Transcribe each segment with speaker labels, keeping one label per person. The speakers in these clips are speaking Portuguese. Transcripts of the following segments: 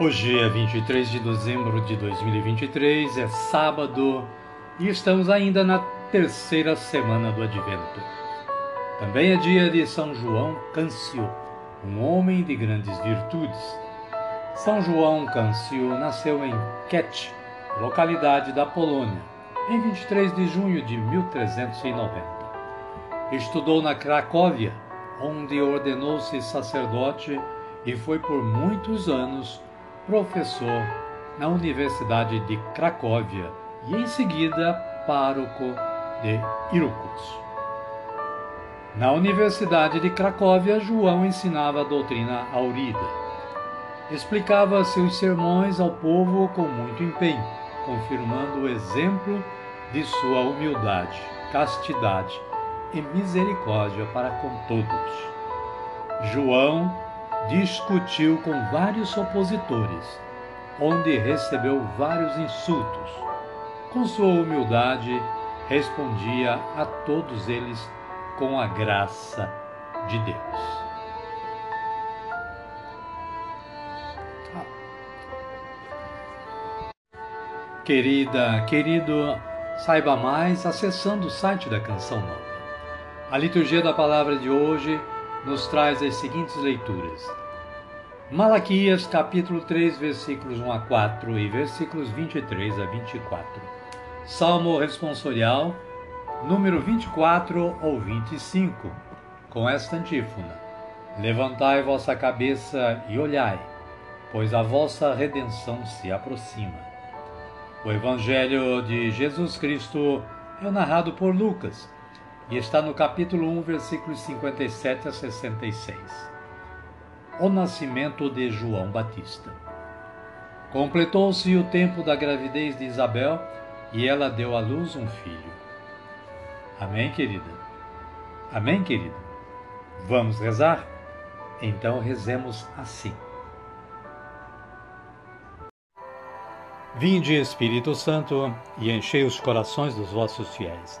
Speaker 1: Hoje é 23 de dezembro de 2023, é sábado e estamos ainda na terceira semana do Advento. Também é dia de São João Câncio, um homem de grandes virtudes. São João Câncio nasceu em Ket, localidade da Polônia, em 23 de junho de 1390. Estudou na Cracóvia, onde ordenou-se sacerdote e foi por muitos anos professor na Universidade de Cracóvia e em seguida pároco de Irukus. Na Universidade de Cracóvia, João ensinava a doutrina aurida. Explicava seus sermões ao povo com muito empenho, confirmando o exemplo de sua humildade, castidade e misericórdia para com todos. João discutiu com vários opositores, onde recebeu vários insultos. Com sua humildade, respondia a todos eles com a graça de Deus. Querida, querido, saiba mais acessando o site da Canção Nova. A liturgia da palavra de hoje nos traz as seguintes leituras. Malaquias capítulo 3, versículos 1 a 4 e versículos 23 a 24. Salmo responsorial número 24 ou 25, com esta antífona: Levantai vossa cabeça e olhai, pois a vossa redenção se aproxima. O Evangelho de Jesus Cristo é narrado por Lucas e está no capítulo 1, versículos 57 a 66. O nascimento de João Batista. Completou-se o tempo da gravidez de Isabel e ela deu à luz um filho. Amém, querida? Amém, querido? Vamos rezar? Então rezemos assim. Vinde, Espírito Santo, e enchei os corações dos vossos fiéis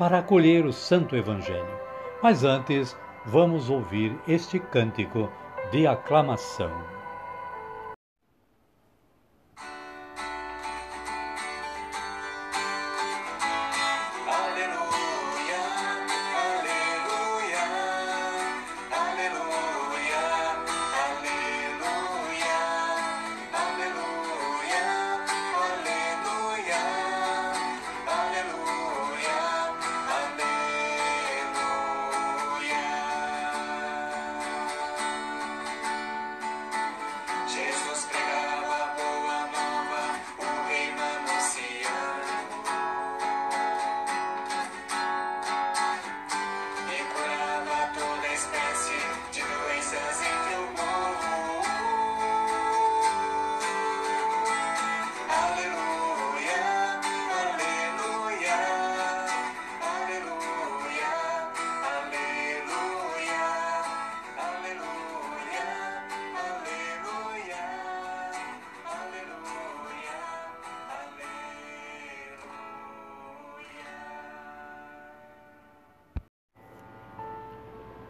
Speaker 1: para acolher o Santo Evangelho. Mas antes, vamos ouvir este cântico de aclamação.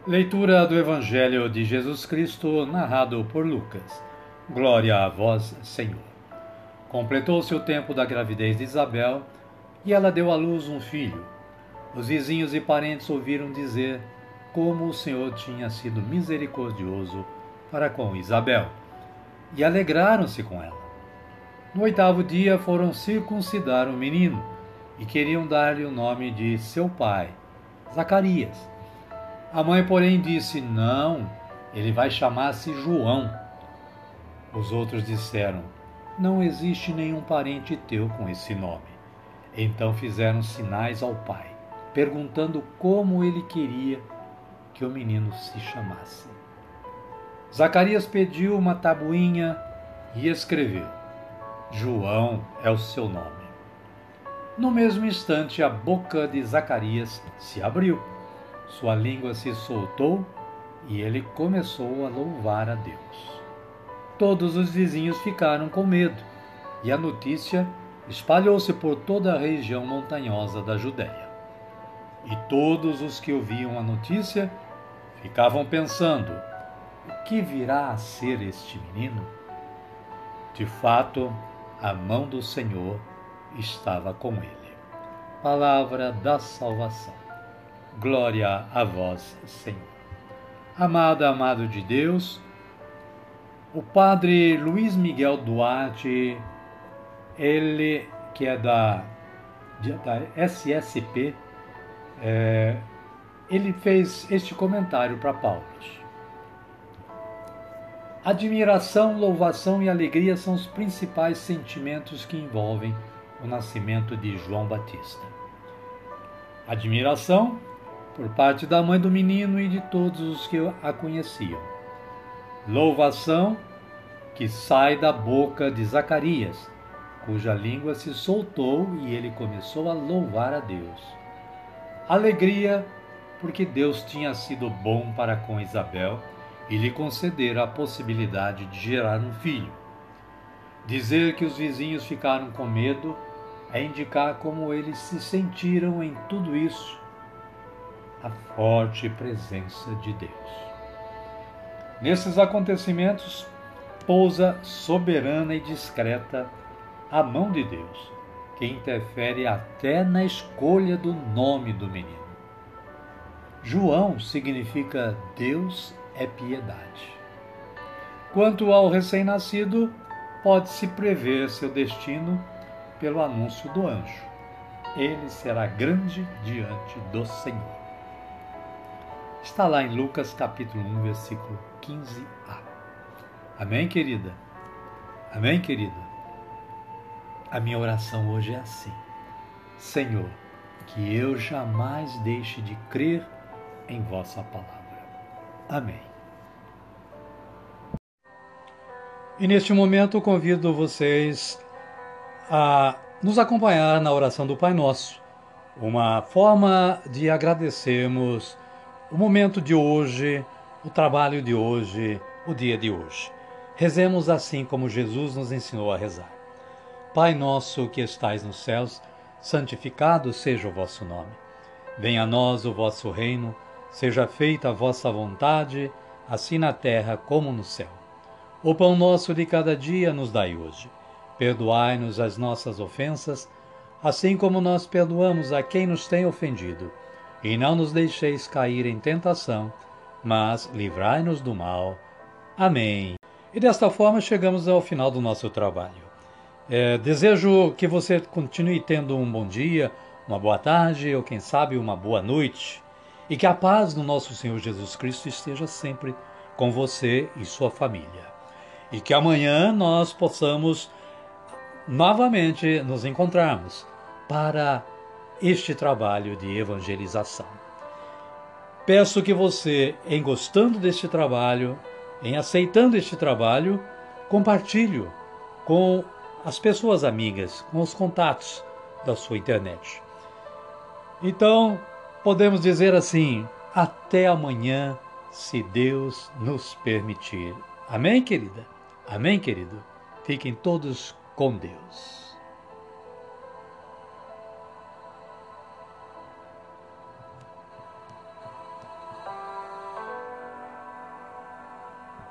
Speaker 1: Leitura do Evangelho de Jesus Cristo, narrado por Lucas. Glória a vós, Senhor. Completou-se o tempo da gravidez de Isabel e ela deu à luz um filho. Os vizinhos e parentes ouviram dizer como o Senhor tinha sido misericordioso para com Isabel e alegraram-se com ela. No oitavo dia foram circuncidar o menino e queriam dar-lhe o nome de seu pai, Zacarias. A mãe, porém, disse: Não, ele vai chamar-se João. Os outros disseram: Não existe nenhum parente teu com esse nome. Então fizeram sinais ao pai, perguntando como ele queria que o menino se chamasse. Zacarias pediu uma tabuinha e escreveu: João é o seu nome. No mesmo instante, a boca de Zacarias se abriu sua língua se soltou e ele começou a louvar a Deus. Todos os vizinhos ficaram com medo e a notícia espalhou-se por toda a região montanhosa da Judéia. E todos os que ouviam a notícia ficavam pensando: o que virá a ser este menino? De fato, a mão do Senhor estava com ele. Palavra da salvação. Glória a vós, Senhor. Amada, amado de Deus, o padre Luiz Miguel Duarte, ele que é da, da SSP, é, ele fez este comentário para Paulo. Admiração, louvação e alegria são os principais sentimentos que envolvem o nascimento de João Batista. Admiração por parte da mãe do menino e de todos os que a conheciam. Louvação que sai da boca de Zacarias, cuja língua se soltou e ele começou a louvar a Deus. Alegria, porque Deus tinha sido bom para com Isabel e lhe concedera a possibilidade de gerar um filho. Dizer que os vizinhos ficaram com medo é indicar como eles se sentiram em tudo isso a forte presença de Deus. Nesses acontecimentos, pousa soberana e discreta a mão de Deus, que interfere até na escolha do nome do menino. João significa Deus é piedade. Quanto ao recém-nascido, pode-se prever seu destino pelo anúncio do anjo. Ele será grande diante do Senhor. Está lá em Lucas capítulo 1, versículo 15a. Amém, querida? Amém, querido? A minha oração hoje é assim: Senhor, que eu jamais deixe de crer em vossa palavra. Amém. E neste momento convido vocês a nos acompanhar na oração do Pai Nosso, uma forma de agradecermos o momento de hoje, o trabalho de hoje, o dia de hoje. Rezemos assim como Jesus nos ensinou a rezar. Pai nosso que estais nos céus, santificado seja o vosso nome. Venha a nós o vosso reino, seja feita a vossa vontade, assim na terra como no céu. O pão nosso de cada dia nos dai hoje. Perdoai-nos as nossas ofensas, assim como nós perdoamos a quem nos tem ofendido e não nos deixeis cair em tentação, mas livrai-nos do mal. Amém. E desta forma chegamos ao final do nosso trabalho. É, desejo que você continue tendo um bom dia, uma boa tarde ou, quem sabe, uma boa noite. E que a paz do nosso Senhor Jesus Cristo esteja sempre com você e sua família. E que amanhã nós possamos novamente nos encontrarmos para este trabalho de evangelização. Peço que você, em gostando deste trabalho, em aceitando este trabalho, compartilhe com as pessoas amigas, com os contatos da sua internet. Então, podemos dizer assim: até amanhã, se Deus nos permitir. Amém, querida? Amém, querido? Fiquem todos com Deus.